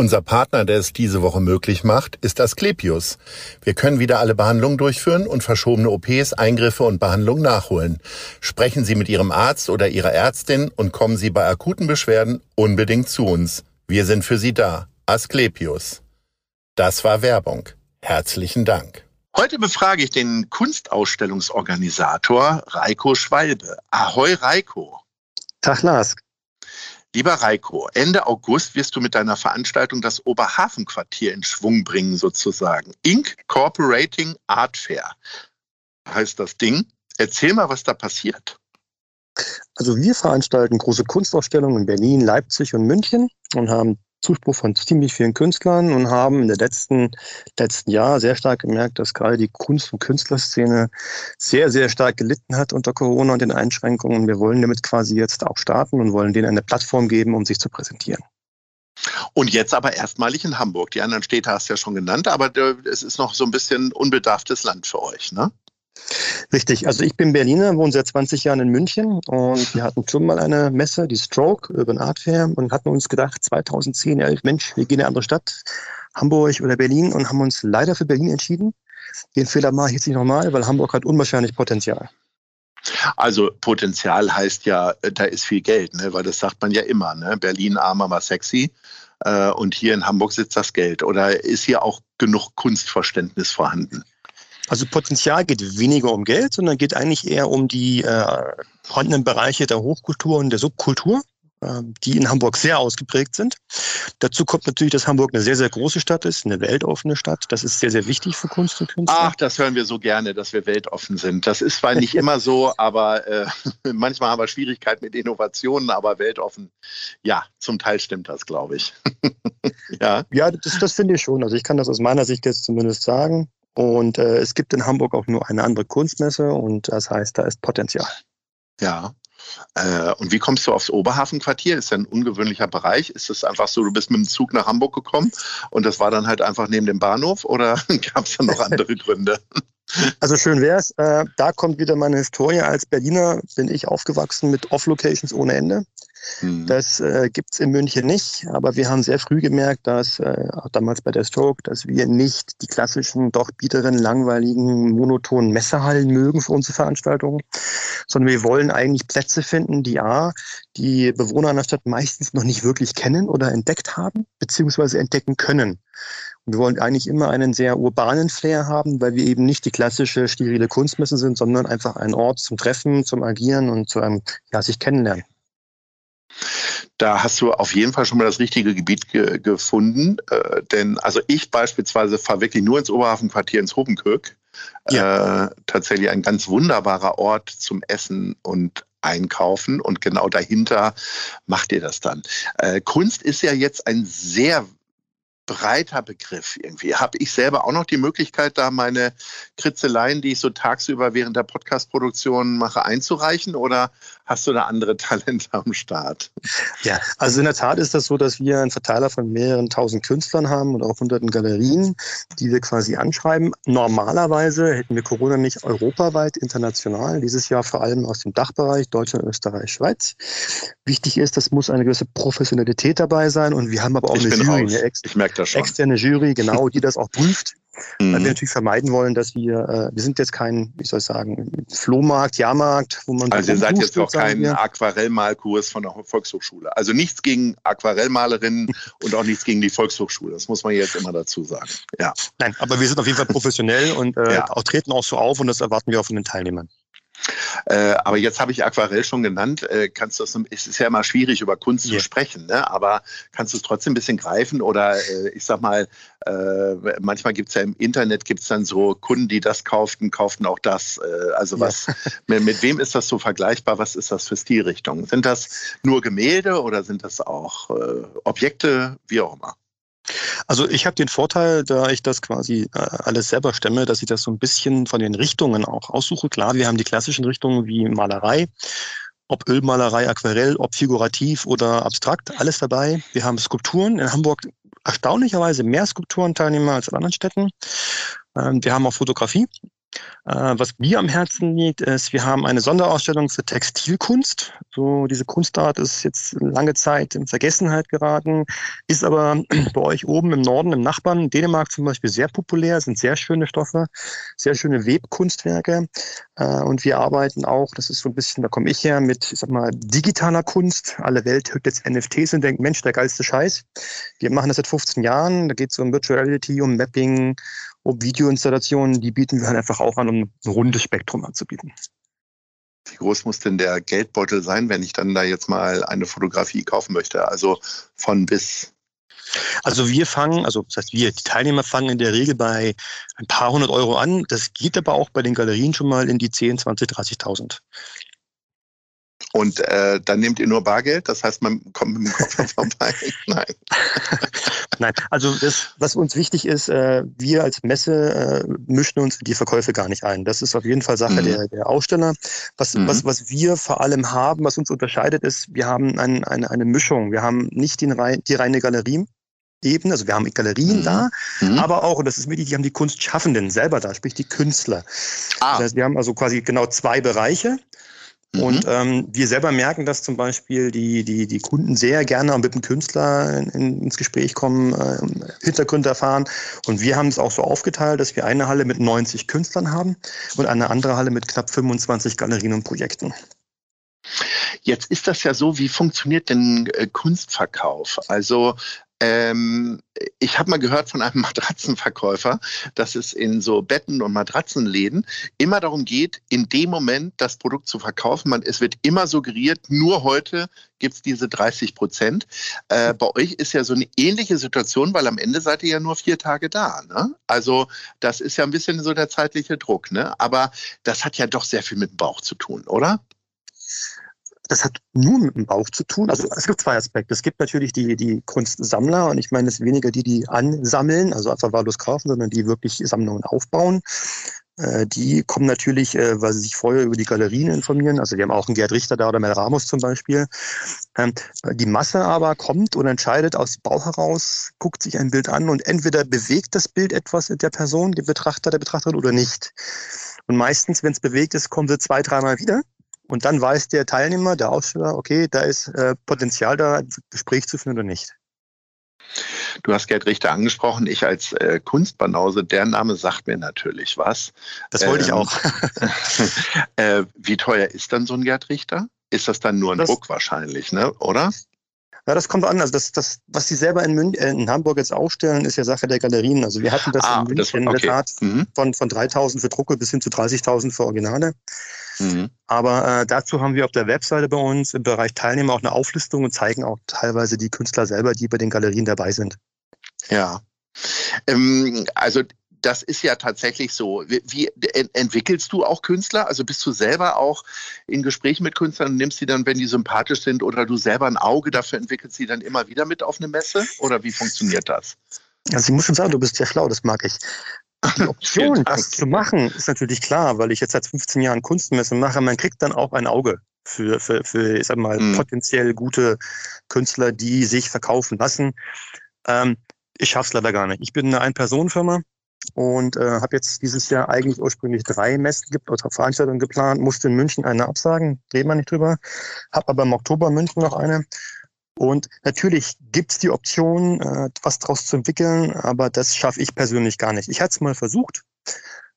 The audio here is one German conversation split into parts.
Unser Partner, der es diese Woche möglich macht, ist Asklepios. Wir können wieder alle Behandlungen durchführen und verschobene OPs, Eingriffe und Behandlungen nachholen. Sprechen Sie mit Ihrem Arzt oder Ihrer Ärztin und kommen Sie bei akuten Beschwerden unbedingt zu uns. Wir sind für Sie da. Asklepios. Das war Werbung. Herzlichen Dank. Heute befrage ich den Kunstausstellungsorganisator Reiko Schwalbe. Ahoi Reiko. Tag Lars. Lieber Reiko, Ende August wirst du mit deiner Veranstaltung das Oberhafenquartier in Schwung bringen, sozusagen. Incorporating Art Fair heißt das Ding. Erzähl mal, was da passiert. Also wir veranstalten große Kunstausstellungen in Berlin, Leipzig und München und haben Zuspruch von ziemlich vielen Künstlern und haben in der letzten, letzten Jahr sehr stark gemerkt, dass gerade die Kunst- und Künstlerszene sehr, sehr stark gelitten hat unter Corona und den Einschränkungen. Wir wollen damit quasi jetzt auch starten und wollen denen eine Plattform geben, um sich zu präsentieren. Und jetzt aber erstmalig in Hamburg. Die anderen Städte hast du ja schon genannt, aber es ist noch so ein bisschen unbedarftes Land für euch, ne? Richtig, also ich bin Berliner, wohne seit 20 Jahren in München und wir hatten schon mal eine Messe, die Stroke, Urban Art Fair und hatten uns gedacht, 2010, 11, Mensch, wir gehen in eine andere Stadt, Hamburg oder Berlin und haben uns leider für Berlin entschieden. Den Fehler mache ich jetzt nicht nochmal, weil Hamburg hat unwahrscheinlich Potenzial. Also Potenzial heißt ja, da ist viel Geld, ne? weil das sagt man ja immer. Ne? Berlin armer war sexy äh, und hier in Hamburg sitzt das Geld. Oder ist hier auch genug Kunstverständnis vorhanden? Also Potenzial geht weniger um Geld, sondern geht eigentlich eher um die äh, vorhandenen Bereiche der Hochkultur und der Subkultur, äh, die in Hamburg sehr ausgeprägt sind. Dazu kommt natürlich, dass Hamburg eine sehr, sehr große Stadt ist, eine weltoffene Stadt. Das ist sehr, sehr wichtig für Kunst und Künstler. Ach, das hören wir so gerne, dass wir weltoffen sind. Das ist zwar nicht immer so, aber äh, manchmal haben wir Schwierigkeiten mit Innovationen, aber weltoffen, ja, zum Teil stimmt das, glaube ich. ja, ja das, das finde ich schon. Also ich kann das aus meiner Sicht jetzt zumindest sagen. Und äh, es gibt in Hamburg auch nur eine andere Kunstmesse und das heißt, da ist Potenzial. Ja. Äh, und wie kommst du aufs Oberhafenquartier? Ist ja ein ungewöhnlicher Bereich. Ist es einfach so, du bist mit dem Zug nach Hamburg gekommen und das war dann halt einfach neben dem Bahnhof oder gab es da noch andere Gründe? Also schön wär's. Äh, da kommt wieder meine Historie. Als Berliner bin ich aufgewachsen mit Off-Locations ohne Ende. Mhm. Das äh, gibt es in München nicht, aber wir haben sehr früh gemerkt, dass äh, auch damals bei der Stroke, dass wir nicht die klassischen, doch biederen, langweiligen, monotonen Messehallen mögen für unsere Veranstaltungen, sondern wir wollen eigentlich Plätze finden, die A, die Bewohner einer Stadt meistens noch nicht wirklich kennen oder entdeckt haben, beziehungsweise entdecken können. Und wir wollen eigentlich immer einen sehr urbanen Flair haben, weil wir eben nicht die klassische sterile Kunstmesse sind, sondern einfach ein Ort zum Treffen, zum Agieren und zu einem, ja, sich kennenlernen. Da hast du auf jeden Fall schon mal das richtige Gebiet ge gefunden. Äh, denn also ich beispielsweise fahre wirklich nur ins Oberhafenquartier ins Hobenkirk. Ja. Äh, tatsächlich ein ganz wunderbarer Ort zum Essen und einkaufen und genau dahinter macht ihr das dann. Äh, Kunst ist ja jetzt ein sehr breiter Begriff irgendwie. Habe ich selber auch noch die Möglichkeit, da meine Kritzeleien, die ich so tagsüber während der Podcast-Produktion mache, einzureichen oder hast du da andere Talente am Start? Ja, also in der Tat ist das so, dass wir einen Verteiler von mehreren tausend Künstlern haben und auch hunderten Galerien, die wir quasi anschreiben. Normalerweise hätten wir Corona nicht europaweit, international, dieses Jahr vor allem aus dem Dachbereich Deutschland, Österreich, Schweiz. Wichtig ist, das muss eine gewisse Professionalität dabei sein und wir haben aber auch ich eine Jury, ich merke das schon. externe Jury, genau, die das auch prüft. Mhm. Weil wir natürlich vermeiden wollen, dass wir, äh, wir sind jetzt kein, wie soll ich sagen, Flohmarkt, Jahrmarkt, wo man. Also ihr seid jetzt auch kein Aquarellmalkurs von der Volkshochschule. Also nichts gegen Aquarellmalerinnen und auch nichts gegen die Volkshochschule. Das muss man jetzt immer dazu sagen. Ja. Nein, aber wir sind auf jeden Fall professionell und äh, ja. auch treten auch so auf und das erwarten wir auch von den Teilnehmern. Äh, aber jetzt habe ich Aquarell schon genannt. Äh, kannst du das, es ist ja immer schwierig, über Kunst ja. zu sprechen, ne? aber kannst du es trotzdem ein bisschen greifen? Oder äh, ich sag mal, äh, manchmal gibt es ja im Internet gibt's dann so Kunden, die das kauften, kauften auch das. Äh, also was, ja. mit, mit, wem ist das so vergleichbar? Was ist das für Stilrichtungen? Sind das nur Gemälde oder sind das auch äh, Objekte, wie auch immer? Also ich habe den Vorteil, da ich das quasi äh, alles selber stemme, dass ich das so ein bisschen von den Richtungen auch aussuche. Klar, wir haben die klassischen Richtungen wie Malerei, ob Ölmalerei, Aquarell, ob figurativ oder abstrakt, alles dabei. Wir haben Skulpturen. In Hamburg erstaunlicherweise mehr Skulpturenteilnehmer als in anderen Städten. Ähm, wir haben auch Fotografie. Äh, was mir am Herzen liegt, ist, wir haben eine Sonderausstellung für Textilkunst. So, diese Kunstart ist jetzt lange Zeit in Vergessenheit geraten, ist aber bei euch oben im Norden, im Nachbarn, Dänemark zum Beispiel, sehr populär, sind sehr schöne Stoffe, sehr schöne Webkunstwerke. Äh, und wir arbeiten auch, das ist so ein bisschen, da komme ich her, mit, ich sag mal, digitaler Kunst. Alle Welt hört jetzt NFTs und denkt, Mensch, der geilste Scheiß. Wir machen das seit 15 Jahren. Da geht es um Virtual Reality, um Mapping, um Videoinstallationen, die bieten wir halt einfach auch an, um ein rundes Spektrum anzubieten. Wie groß muss denn der Geldbeutel sein, wenn ich dann da jetzt mal eine Fotografie kaufen möchte? Also von bis. Also wir fangen, also das heißt wir, die Teilnehmer fangen in der Regel bei ein paar hundert Euro an. Das geht aber auch bei den Galerien schon mal in die 10, 20, 30.000. Und äh, dann nehmt ihr nur Bargeld, das heißt, man kommt mit dem Koffer vorbei. Nein. Nein, also das, was uns wichtig ist, äh, wir als Messe äh, mischen uns die Verkäufe gar nicht ein. Das ist auf jeden Fall Sache mhm. der, der Aussteller. Was, mhm. was, was wir vor allem haben, was uns unterscheidet, ist, wir haben ein, eine, eine Mischung. Wir haben nicht den, die reine Galerie, Ebene, also wir haben Galerien mhm. da, mhm. aber auch, und das ist wichtig, die haben die Kunstschaffenden selber da, sprich die Künstler. Ah. Das heißt, wir haben also quasi genau zwei Bereiche. Mhm. Und ähm, wir selber merken, dass zum Beispiel die, die, die Kunden sehr gerne mit dem Künstler in, in, ins Gespräch kommen, äh, Hintergründe erfahren. Und wir haben es auch so aufgeteilt, dass wir eine Halle mit 90 Künstlern haben und eine andere Halle mit knapp 25 Galerien und Projekten. Jetzt ist das ja so, wie funktioniert denn äh, Kunstverkauf? Also ähm, ich habe mal gehört von einem Matratzenverkäufer, dass es in so Betten- und Matratzenläden immer darum geht, in dem Moment das Produkt zu verkaufen. Man, es wird immer suggeriert, nur heute gibt es diese 30 Prozent. Äh, bei euch ist ja so eine ähnliche Situation, weil am Ende seid ihr ja nur vier Tage da. Ne? Also das ist ja ein bisschen so der zeitliche Druck. Ne? Aber das hat ja doch sehr viel mit dem Bauch zu tun, oder? Das hat nur mit dem Bauch zu tun. Also es gibt zwei Aspekte. Es gibt natürlich die, die Kunstsammler und ich meine es weniger die, die ansammeln, also einfach wahllos kaufen, sondern die wirklich Sammlungen aufbauen. Äh, die kommen natürlich, äh, weil sie sich vorher über die Galerien informieren. Also wir haben auch einen Gerd Richter da oder Mel Ramos zum Beispiel. Ähm, die Masse aber kommt und entscheidet aus dem Bauch heraus, guckt sich ein Bild an und entweder bewegt das Bild etwas der Person, der Betrachter, der Betrachterin oder nicht. Und meistens, wenn es bewegt ist, kommen sie zwei, dreimal wieder. Und dann weiß der Teilnehmer, der Aussteller, okay, da ist äh, Potenzial da, ein Gespräch zu führen oder nicht. Du hast Gerd Richter angesprochen. Ich als äh, Kunstbanause, der Name sagt mir natürlich was. Das wollte ähm, ich auch. äh, wie teuer ist dann so ein Gerd Richter? Ist das dann nur ein das, Druck wahrscheinlich, ne? oder? Ja, das kommt an. Also das, das, was Sie selber in, Mün äh, in Hamburg jetzt aufstellen, ist ja Sache der Galerien. Also wir hatten das ah, in München das, okay. in der Tat mhm. von, von 3.000 für Drucke bis hin zu 30.000 für Originale. Mhm. Aber äh, dazu haben wir auf der Webseite bei uns im Bereich Teilnehmer auch eine Auflistung und zeigen auch teilweise die Künstler selber, die bei den Galerien dabei sind. Ja. Ähm, also das ist ja tatsächlich so. Wie, wie entwickelst du auch Künstler? Also bist du selber auch in Gesprächen mit Künstlern und nimmst sie dann, wenn die sympathisch sind oder du selber ein Auge dafür entwickelst, sie dann immer wieder mit auf eine Messe? Oder wie funktioniert das? Also ich muss schon sagen, du bist ja schlau, das mag ich. Die Option, das zu machen, ist natürlich klar, weil ich jetzt seit 15 Jahren Kunstmesse mache. Man kriegt dann auch ein Auge für, für, für ich sag mal, mhm. potenziell gute Künstler, die sich verkaufen lassen. Ähm, ich schaff's leider gar nicht. Ich bin eine Ein-Personen-Firma und äh, habe jetzt dieses Jahr eigentlich ursprünglich drei Messen gibt oder Veranstaltungen geplant, musste in München eine absagen, reden wir nicht drüber, habe aber im Oktober München noch eine und natürlich gibt's die Option, äh, was daraus zu entwickeln, aber das schaffe ich persönlich gar nicht. Ich hatte es mal versucht,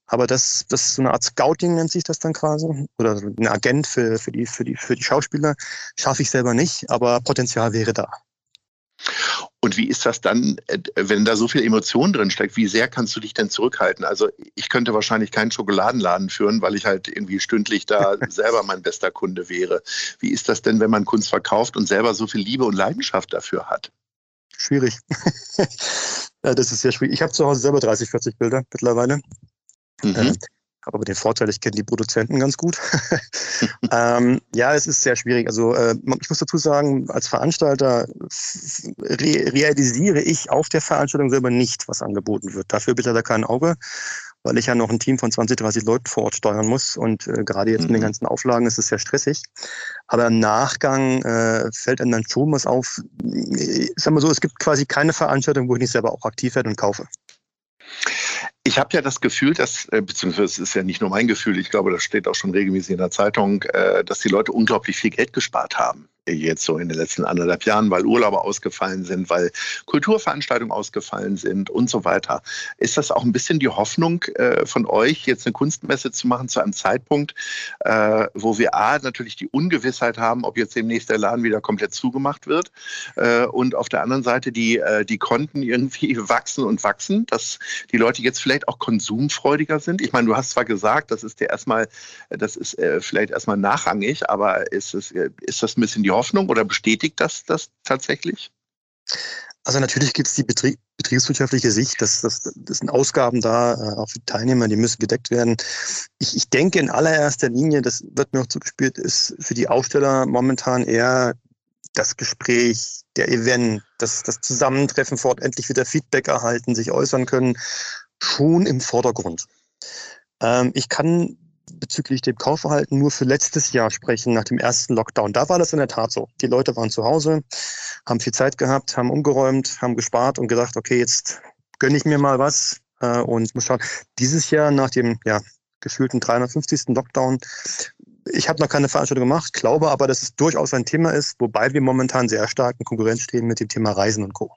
aber das, das ist so eine Art Scouting, nennt sich das dann quasi. Oder ein Agent für, für, die, für, die, für die Schauspieler. Schaffe ich selber nicht, aber Potenzial wäre da. Und wie ist das dann, äh, wenn da so viel Emotion drin steckt? Wie sehr kannst du dich denn zurückhalten? Also ich könnte wahrscheinlich keinen Schokoladenladen führen, weil ich halt irgendwie stündlich da selber mein bester Kunde wäre. Wie ist das denn, wenn man Kunst verkauft und selber so viel Liebe und Leidenschaft dafür hat? Schwierig. das ist sehr schwierig. Ich habe zu Hause selber 30, 40 Bilder mittlerweile. Mhm. Habe aber den Vorteil, ich kenne die Produzenten ganz gut. ähm, ja, es ist sehr schwierig. Also äh, ich muss dazu sagen, als Veranstalter re realisiere ich auf der Veranstaltung selber nicht, was angeboten wird. Dafür bitte da kein Auge, weil ich ja noch ein Team von 20, 30 Leuten vor Ort steuern muss. Und äh, gerade jetzt mhm. mit den mhm. ganzen Auflagen ist es sehr stressig. Aber im Nachgang äh, fällt einem dann schon was auf. Ich sag mal so, es gibt quasi keine Veranstaltung, wo ich nicht selber auch aktiv werde und kaufe. Ich habe ja das Gefühl, dass, äh, beziehungsweise es ist ja nicht nur mein Gefühl, ich glaube, das steht auch schon regelmäßig in der Zeitung, äh, dass die Leute unglaublich viel Geld gespart haben jetzt so in den letzten anderthalb Jahren, weil Urlaube ausgefallen sind, weil Kulturveranstaltungen ausgefallen sind und so weiter. Ist das auch ein bisschen die Hoffnung äh, von euch, jetzt eine Kunstmesse zu machen zu einem Zeitpunkt, äh, wo wir A, natürlich die Ungewissheit haben, ob jetzt demnächst der Laden wieder komplett zugemacht wird äh, und auf der anderen Seite die, äh, die Konten irgendwie wachsen und wachsen, dass die Leute jetzt vielleicht auch konsumfreudiger sind? Ich meine, du hast zwar gesagt, das ist dir erstmal, das ist äh, vielleicht erstmal nachrangig, aber ist, es, äh, ist das ein bisschen die Hoffnung oder bestätigt das das tatsächlich? Also natürlich gibt es die Betrieb, betriebswirtschaftliche Sicht, dass das, das sind Ausgaben da, äh, auch für Teilnehmer, die müssen gedeckt werden. Ich, ich denke in allererster Linie, das wird mir auch zugespielt, ist für die Aussteller momentan eher das Gespräch, der Event, das, das Zusammentreffen vor Ort, endlich wieder Feedback erhalten, sich äußern können, schon im Vordergrund. Ähm, ich kann bezüglich dem Kaufverhalten nur für letztes Jahr sprechen, nach dem ersten Lockdown. Da war das in der Tat so. Die Leute waren zu Hause, haben viel Zeit gehabt, haben umgeräumt, haben gespart und gedacht, okay, jetzt gönne ich mir mal was äh, und muss schauen. Dieses Jahr nach dem ja, gefühlten 350. Lockdown ich habe noch keine Veranstaltung gemacht, glaube aber, dass es durchaus ein Thema ist, wobei wir momentan sehr stark in Konkurrenz stehen mit dem Thema Reisen und Co.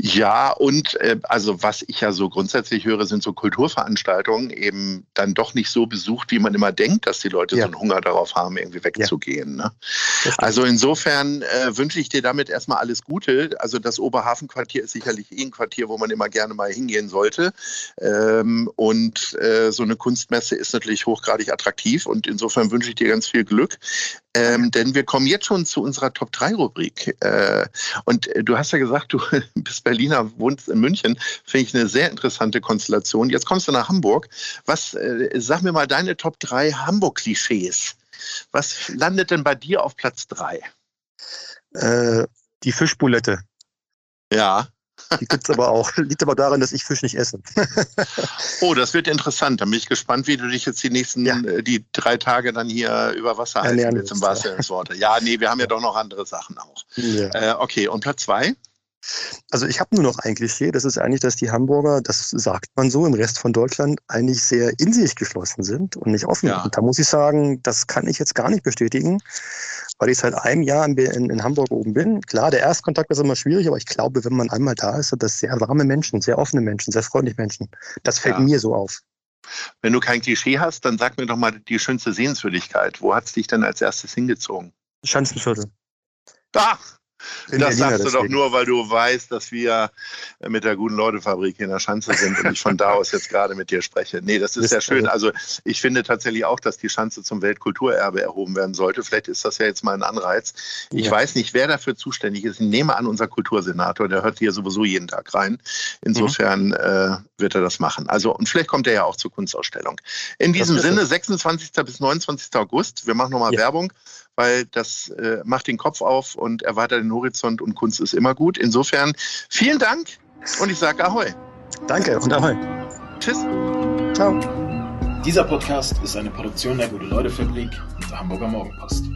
Ja, und äh, also was ich ja so grundsätzlich höre, sind so Kulturveranstaltungen eben dann doch nicht so besucht, wie man immer denkt, dass die Leute ja. so einen Hunger darauf haben, irgendwie wegzugehen. Ne? Also insofern äh, wünsche ich dir damit erstmal alles Gute. Also das Oberhafenquartier ist sicherlich eh ein Quartier, wo man immer gerne mal hingehen sollte. Ähm, und äh, so eine Kunstmesse ist natürlich hochgradig attraktiv und insofern wünsche ich dir ganz viel Glück. Ähm, denn wir kommen jetzt schon zu unserer Top 3 Rubrik. Äh, und äh, du hast ja gesagt, du bist Berliner, wohnst in München. Finde ich eine sehr interessante Konstellation. Jetzt kommst du nach Hamburg. Was, äh, sag mir mal deine Top 3 Hamburg-Klischees. Was landet denn bei dir auf Platz 3? Äh, die Fischbulette. Ja. Die gibt es aber auch. Liegt aber daran, dass ich Fisch nicht esse. oh, das wird interessant. Da bin ich gespannt, wie du dich jetzt die nächsten, ja. Äh, die drei Tage dann hier über Wasser halten willst im Wasser ins Worte. Ja, nee, wir haben ja doch noch andere Sachen auch. Äh, okay, und Platz zwei? Also ich habe nur noch ein Klischee, das ist eigentlich, dass die Hamburger, das sagt man so, im Rest von Deutschland eigentlich sehr in sich geschlossen sind und nicht offen. Und da muss ich sagen, das kann ich jetzt gar nicht bestätigen weil ich seit einem Jahr in, in, in, Hamburg oben bin. Klar, der Erstkontakt ist immer schwierig, aber ich glaube, wenn man einmal da ist, sind das sehr warme Menschen, sehr offene Menschen, sehr freundliche Menschen. Das fällt ja. mir so auf. Wenn du kein Klischee hast, dann sag mir doch mal die schönste Sehenswürdigkeit. Wo hat es dich denn als erstes hingezogen? Schanzenviertel. Ach, in das sagst du doch nur, weil du weißt, dass wir mit der guten Leute-Fabrik in der Schanze sind und ich von da aus jetzt gerade mit dir spreche. Nee, das ist sehr schön. Also ich finde tatsächlich auch, dass die Schanze zum Weltkulturerbe erhoben werden sollte. Vielleicht ist das ja jetzt mal ein Anreiz. Ich ja. weiß nicht, wer dafür zuständig ist. Ich nehme an, unser Kultursenator, der hört hier sowieso jeden Tag rein. Insofern mhm. äh, wird er das machen. Also, und vielleicht kommt er ja auch zur Kunstausstellung. In diesem Sinne, 26. bis 29. August, wir machen nochmal ja. Werbung weil das äh, macht den Kopf auf und erweitert den Horizont und Kunst ist immer gut. Insofern vielen Dank und ich sage Ahoi. Danke und Ahoi. Tschüss. Ciao. Dieser Podcast ist eine Produktion der Gute-Leute-Fabrik und der Hamburger Morgenpost.